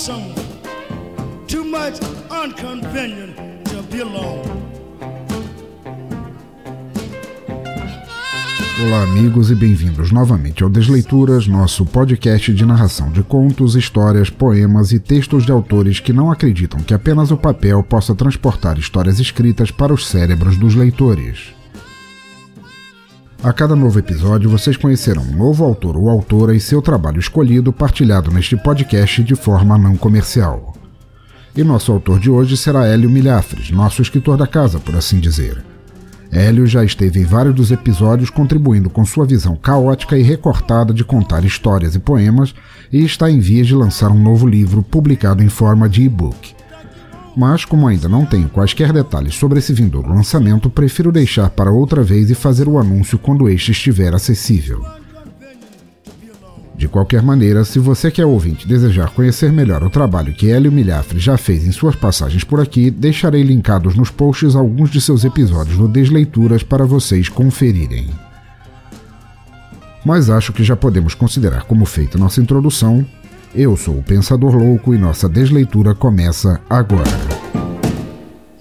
Lonesome. Too much inconvenient to be alone. Olá, amigos, e bem-vindos novamente ao Desleituras, nosso podcast de narração de contos, histórias, poemas e textos de autores que não acreditam que apenas o papel possa transportar histórias escritas para os cérebros dos leitores. A cada novo episódio, vocês conhecerão um novo autor ou autora e seu trabalho escolhido partilhado neste podcast de forma não comercial. E nosso autor de hoje será Hélio Milhafres, nosso escritor da casa, por assim dizer. Hélio já esteve em vários dos episódios contribuindo com sua visão caótica e recortada de contar histórias e poemas e está em vias de lançar um novo livro publicado em forma de e-book. Mas, como ainda não tenho quaisquer detalhes sobre esse vindouro lançamento, prefiro deixar para outra vez e fazer o anúncio quando este estiver acessível. De qualquer maneira, se você que é ouvinte desejar conhecer melhor o trabalho que Hélio Milhafre já fez em suas passagens por aqui, deixarei linkados nos posts alguns de seus episódios no Desleituras para vocês conferirem. Mas acho que já podemos considerar como feita nossa introdução. Eu sou o Pensador Louco e nossa desleitura começa agora.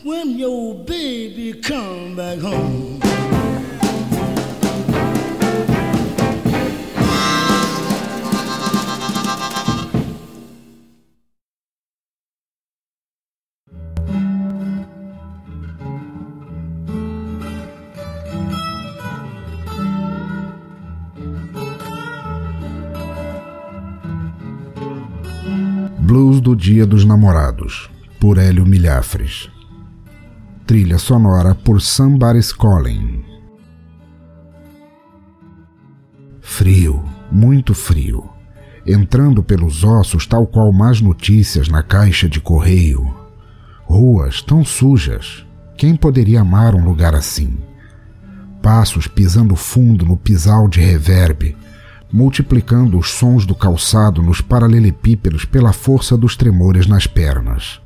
When your baby come back home. Blues do Dia dos Namorados, por Hélio Milhafres. Trilha sonora por Somebody's Calling. Frio, muito frio. Entrando pelos ossos, tal qual más notícias na caixa de correio. Ruas tão sujas. Quem poderia amar um lugar assim? Passos pisando fundo no pisal de reverb, multiplicando os sons do calçado nos paralelepípedos pela força dos tremores nas pernas.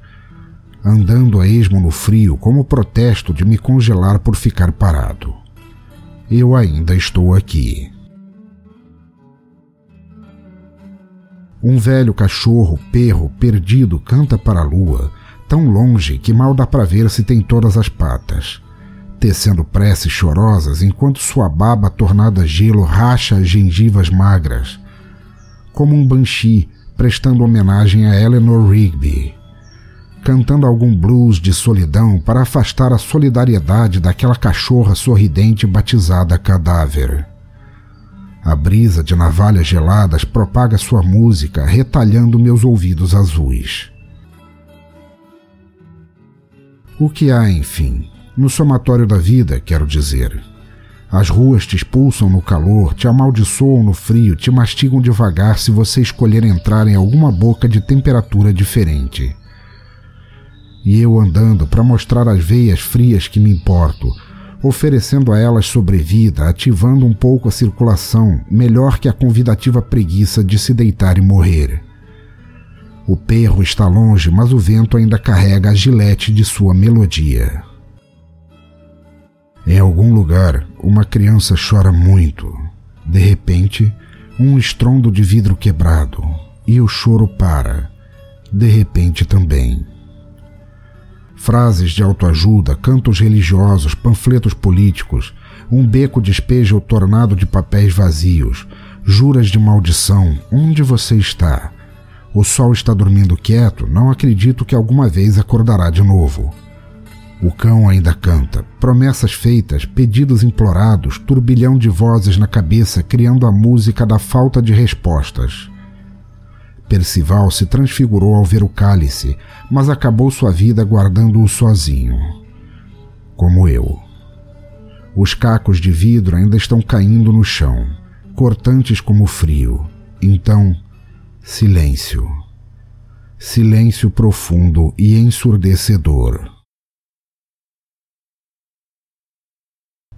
Andando a esmo no frio como protesto de me congelar por ficar parado. Eu ainda estou aqui. Um velho cachorro, perro, perdido, canta para a lua, tão longe que mal dá para ver se tem todas as patas tecendo preces chorosas enquanto sua baba tornada gelo racha as gengivas magras, como um banshee prestando homenagem a Eleanor Rigby, cantando algum blues de solidão para afastar a solidariedade daquela cachorra sorridente batizada cadáver. A brisa de navalhas geladas propaga sua música, retalhando meus ouvidos azuis. O que há, enfim? No somatório da vida, quero dizer. As ruas te expulsam no calor, te amaldiçoam no frio, te mastigam devagar se você escolher entrar em alguma boca de temperatura diferente. E eu andando para mostrar as veias frias que me importo, oferecendo a elas sobrevida, ativando um pouco a circulação, melhor que a convidativa preguiça de se deitar e morrer. O perro está longe, mas o vento ainda carrega a gilete de sua melodia. Em algum lugar, uma criança chora muito. De repente, um estrondo de vidro quebrado e o choro para. De repente também. Frases de autoajuda, cantos religiosos, panfletos políticos, um beco despeja o tornado de papéis vazios, juras de maldição. Onde você está? O sol está dormindo quieto, não acredito que alguma vez acordará de novo. O cão ainda canta, promessas feitas, pedidos implorados, turbilhão de vozes na cabeça criando a música da falta de respostas. Percival se transfigurou ao ver o cálice, mas acabou sua vida guardando-o sozinho. Como eu. Os cacos de vidro ainda estão caindo no chão, cortantes como frio. Então, silêncio. Silêncio profundo e ensurdecedor.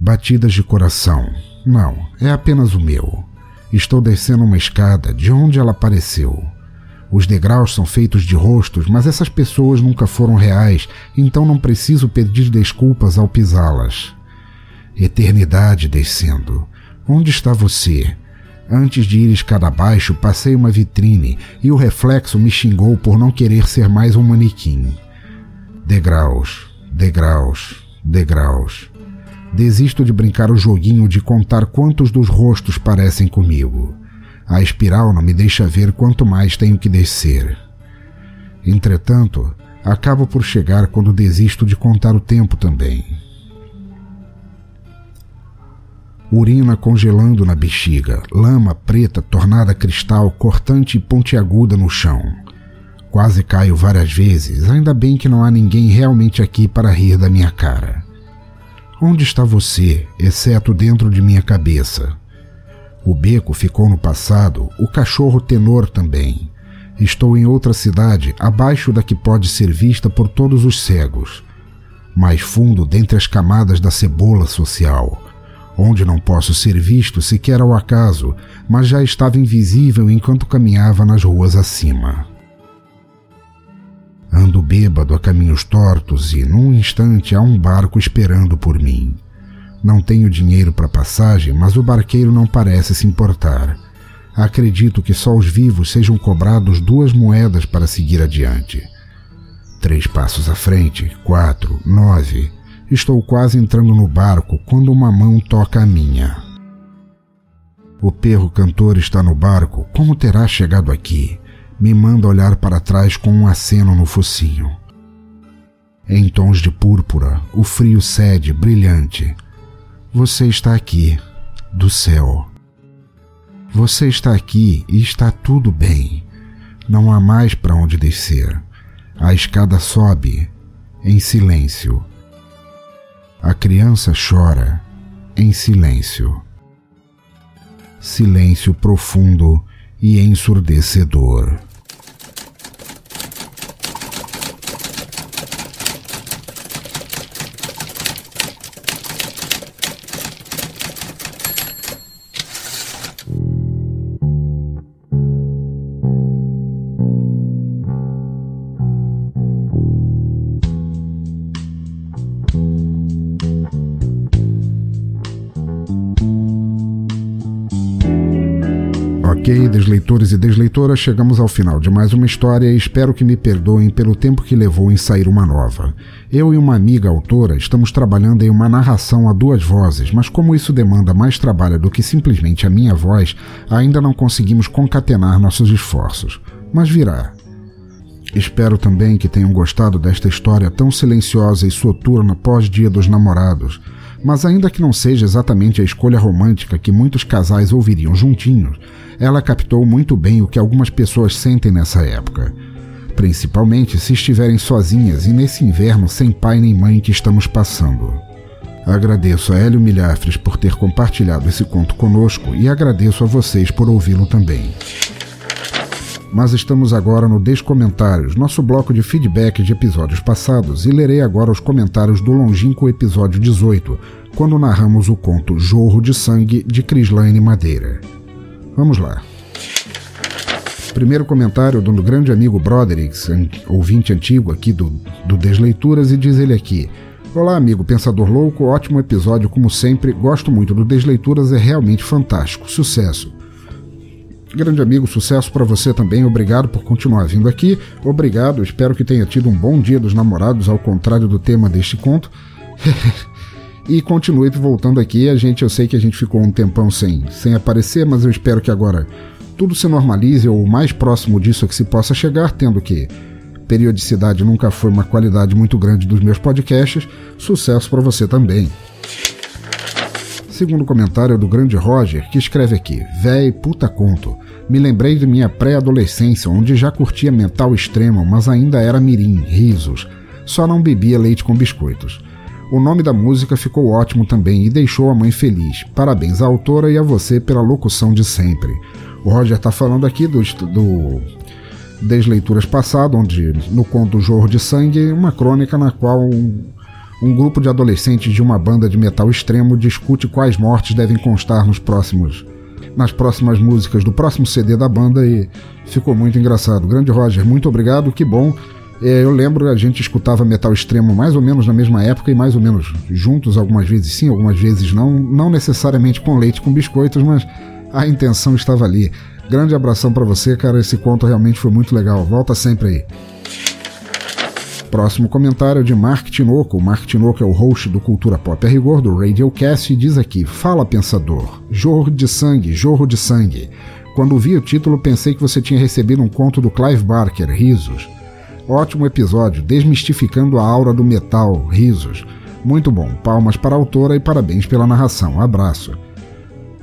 Batidas de coração. Não, é apenas o meu. Estou descendo uma escada de onde ela apareceu. Os degraus são feitos de rostos, mas essas pessoas nunca foram reais, então não preciso pedir desculpas ao pisá-las. Eternidade descendo. Onde está você? Antes de ir escada abaixo, passei uma vitrine e o reflexo me xingou por não querer ser mais um manequim. Degraus, degraus, degraus. Desisto de brincar o joguinho de contar quantos dos rostos parecem comigo. A espiral não me deixa ver quanto mais tenho que descer. Entretanto, acabo por chegar quando desisto de contar o tempo também. Urina congelando na bexiga, lama preta tornada cristal cortante e pontiaguda no chão. Quase caio várias vezes, ainda bem que não há ninguém realmente aqui para rir da minha cara. Onde está você, exceto dentro de minha cabeça? O beco ficou no passado, o cachorro tenor também. Estou em outra cidade, abaixo da que pode ser vista por todos os cegos. Mais fundo dentre as camadas da cebola social, onde não posso ser visto sequer ao acaso, mas já estava invisível enquanto caminhava nas ruas acima. Ando bêbado a caminhos tortos e, num instante, há um barco esperando por mim. Não tenho dinheiro para passagem, mas o barqueiro não parece se importar. Acredito que só os vivos sejam cobrados duas moedas para seguir adiante. Três passos à frente, quatro, nove. Estou quase entrando no barco quando uma mão toca a minha. O perro cantor está no barco. Como terá chegado aqui? Me manda olhar para trás com um aceno no focinho. Em tons de púrpura, o frio cede, brilhante. Você está aqui, do céu. Você está aqui e está tudo bem. Não há mais para onde descer. A escada sobe, em silêncio. A criança chora, em silêncio. Silêncio profundo e ensurdecedor. Desleitoras, chegamos ao final de mais uma história e espero que me perdoem pelo tempo que levou em sair uma nova. Eu e uma amiga autora estamos trabalhando em uma narração a duas vozes, mas como isso demanda mais trabalho do que simplesmente a minha voz, ainda não conseguimos concatenar nossos esforços. Mas virá. Espero também que tenham gostado desta história tão silenciosa e soturna pós-Dia dos Namorados. Mas ainda que não seja exatamente a escolha romântica que muitos casais ouviriam juntinhos, ela captou muito bem o que algumas pessoas sentem nessa época, principalmente se estiverem sozinhas e nesse inverno sem pai nem mãe que estamos passando. Agradeço a Hélio Milhafres por ter compartilhado esse conto conosco e agradeço a vocês por ouvi-lo também. Mas estamos agora no Descomentários, nosso bloco de feedback de episódios passados, e lerei agora os comentários do longínquo episódio 18, quando narramos o conto Jorro de Sangue de Crislaine Madeira. Vamos lá. Primeiro comentário do grande amigo Broderick, ouvinte antigo aqui do, do Desleituras, e diz ele aqui: Olá, amigo Pensador Louco, ótimo episódio, como sempre. Gosto muito do Desleituras, é realmente fantástico. Sucesso. Grande amigo, sucesso para você também. Obrigado por continuar vindo aqui. Obrigado, espero que tenha tido um bom dia dos namorados, ao contrário do tema deste conto. e continue voltando aqui. A gente, eu sei que a gente ficou um tempão sem, sem aparecer, mas eu espero que agora tudo se normalize ou o mais próximo disso que se possa chegar, tendo que periodicidade nunca foi uma qualidade muito grande dos meus podcasts. Sucesso para você também. Segundo comentário do grande Roger, que escreve aqui: Véi, puta conto. Me lembrei de minha pré-adolescência, onde já curtia mental extremo, mas ainda era mirim, risos. Só não bebia leite com biscoitos. O nome da música ficou ótimo também e deixou a mãe feliz. Parabéns à autora e a você pela locução de sempre. O Roger está falando aqui do, do Desleituras passado, onde no conto Jorro de Sangue, uma crônica na qual um, um grupo de adolescentes de uma banda de metal extremo discute quais mortes devem constar nos próximos nas próximas músicas do próximo CD da banda e ficou muito engraçado. Grande Roger, muito obrigado, que bom. É, eu lembro, a gente escutava metal extremo mais ou menos na mesma época e mais ou menos juntos, algumas vezes sim, algumas vezes não, não necessariamente com leite com biscoitos, mas a intenção estava ali. Grande abração para você, cara, esse conto realmente foi muito legal. Volta sempre aí. Próximo comentário é de Mark Tinoco. Mark Tinoco é o host do Cultura Pop a Rigor, do Radiocast, e diz aqui: Fala, pensador. Jorro de sangue, jorro de sangue. Quando vi o título, pensei que você tinha recebido um conto do Clive Barker, Risos. Ótimo episódio, desmistificando a aura do metal, risos. Muito bom, palmas para a autora e parabéns pela narração. Abraço.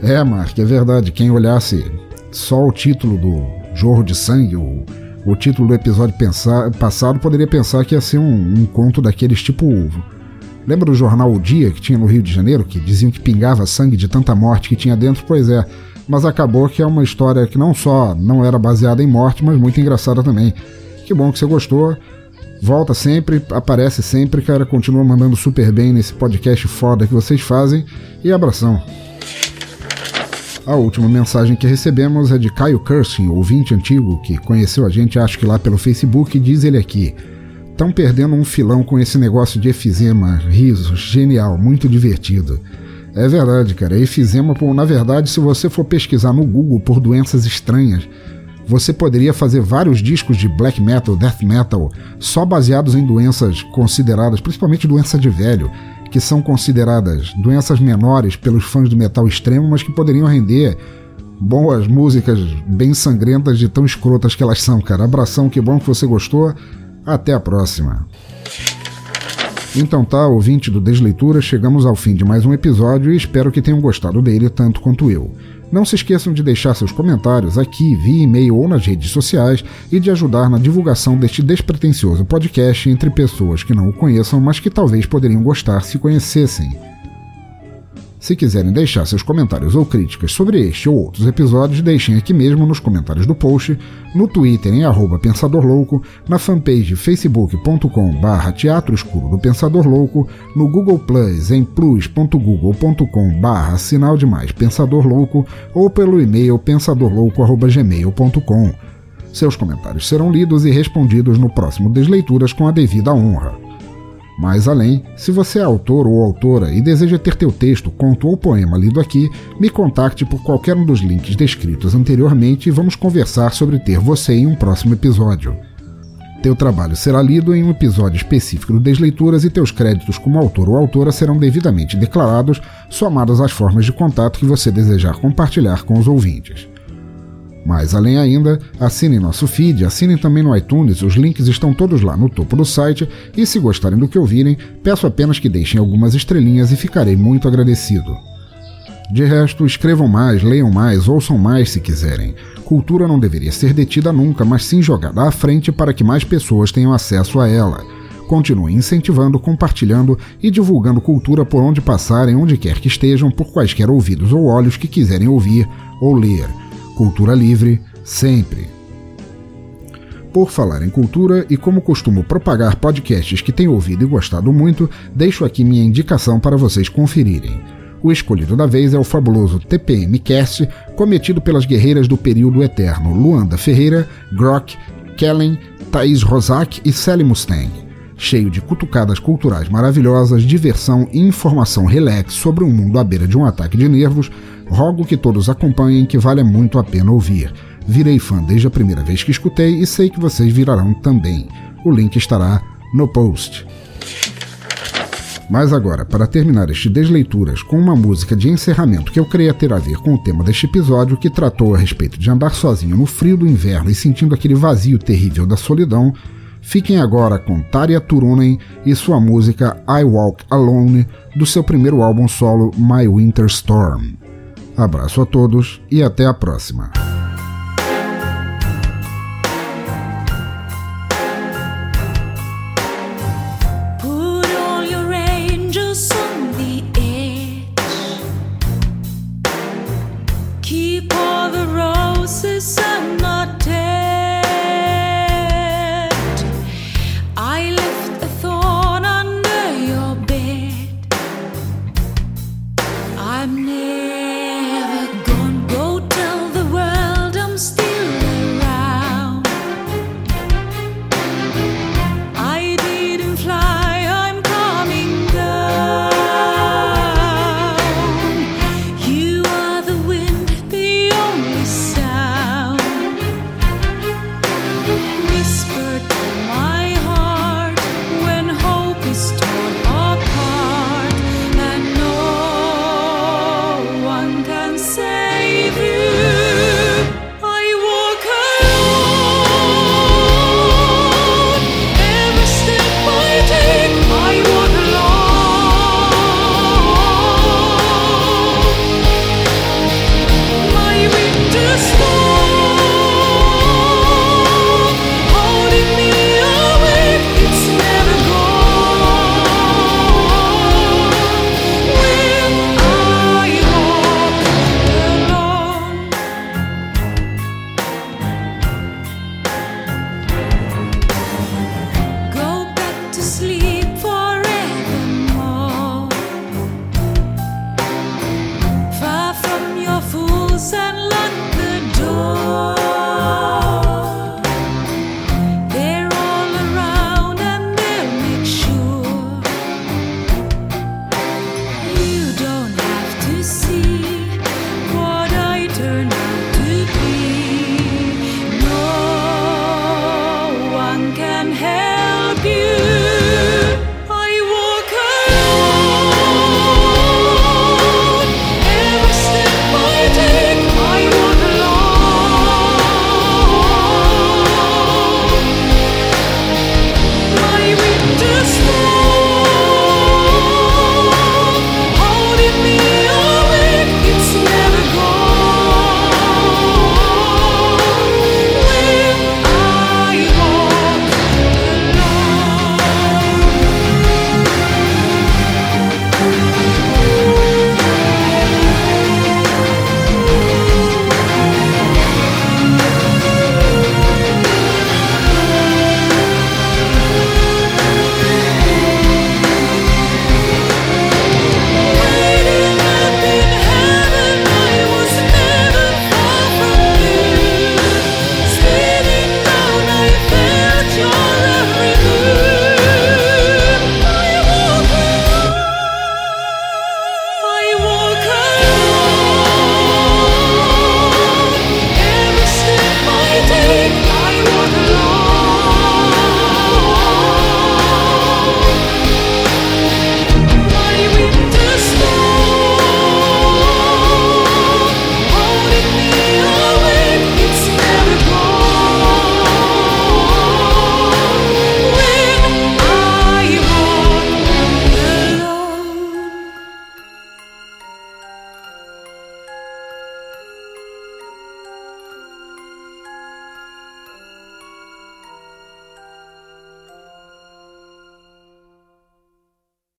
É, Mark, é verdade. Quem olhasse só o título do Jorro de Sangue, o, o título do episódio pensar, passado, poderia pensar que ia ser um, um conto daqueles tipo. Lembra do jornal O Dia que tinha no Rio de Janeiro, que diziam que pingava sangue de tanta morte que tinha dentro? Pois é, mas acabou que é uma história que não só não era baseada em morte, mas muito engraçada também. Que bom que você gostou. Volta sempre, aparece sempre, cara. Continua mandando super bem nesse podcast foda que vocês fazem. E abração. A última mensagem que recebemos é de Caio Cursing, ouvinte antigo, que conheceu a gente, acho que lá pelo Facebook, diz ele aqui. Estão perdendo um filão com esse negócio de efizema, risos, genial, muito divertido. É verdade, cara. Efizema, pô, na verdade, se você for pesquisar no Google por doenças estranhas, você poderia fazer vários discos de black metal, death metal, só baseados em doenças consideradas, principalmente doença de velho, que são consideradas doenças menores pelos fãs do metal extremo, mas que poderiam render boas músicas bem sangrentas de tão escrotas que elas são, cara. Abração, que bom que você gostou. Até a próxima. Então tá, ouvinte do Desleitura, chegamos ao fim de mais um episódio e espero que tenham gostado dele tanto quanto eu. Não se esqueçam de deixar seus comentários aqui, via e-mail ou nas redes sociais e de ajudar na divulgação deste despretensioso podcast entre pessoas que não o conheçam, mas que talvez poderiam gostar se conhecessem. Se quiserem deixar seus comentários ou críticas sobre este ou outros episódios, deixem aqui mesmo nos comentários do post, no Twitter em arroba Pensador Louco, na fanpage facebook.com barra Teatro Escuro do Pensador Louco, no Google Plus em plus.google.com barra Sinal Demais Pensador Louco ou pelo e-mail pensadorlouco.gmail.com. Seus comentários serão lidos e respondidos no próximo Desleituras com a devida honra. Mais além, se você é autor ou autora e deseja ter teu texto, conto ou poema lido aqui, me contacte por qualquer um dos links descritos anteriormente e vamos conversar sobre ter você em um próximo episódio. Teu trabalho será lido em um episódio específico do Desleituras e teus créditos como autor ou autora serão devidamente declarados, somados às formas de contato que você desejar compartilhar com os ouvintes. Mais além ainda, assinem nosso feed, assinem também no iTunes, os links estão todos lá no topo do site e se gostarem do que ouvirem, peço apenas que deixem algumas estrelinhas e ficarei muito agradecido. De resto, escrevam mais, leiam mais, ouçam mais se quiserem. Cultura não deveria ser detida nunca, mas sim jogada à frente para que mais pessoas tenham acesso a ela. Continuem incentivando, compartilhando e divulgando cultura por onde passarem, onde quer que estejam, por quaisquer ouvidos ou olhos que quiserem ouvir ou ler. Cultura livre, sempre. Por falar em cultura e como costumo propagar podcasts que tenho ouvido e gostado muito, deixo aqui minha indicação para vocês conferirem. O escolhido da vez é o fabuloso TPM Cast, cometido pelas guerreiras do período eterno Luanda Ferreira, Grok, Kellen, Thaís Rosak e Sally Mustang. Cheio de cutucadas culturais maravilhosas, diversão e informação relax sobre um mundo à beira de um ataque de nervos, Rogo que todos acompanhem, que vale muito a pena ouvir. Virei fã desde a primeira vez que escutei e sei que vocês virarão também. O link estará no post. Mas agora, para terminar este Desleituras com uma música de encerramento que eu creia ter a ver com o tema deste episódio, que tratou a respeito de andar sozinho no frio do inverno e sentindo aquele vazio terrível da solidão, fiquem agora com Tarja Turunen e sua música I Walk Alone, do seu primeiro álbum solo My Winter Storm. Abraço a todos e até a próxima.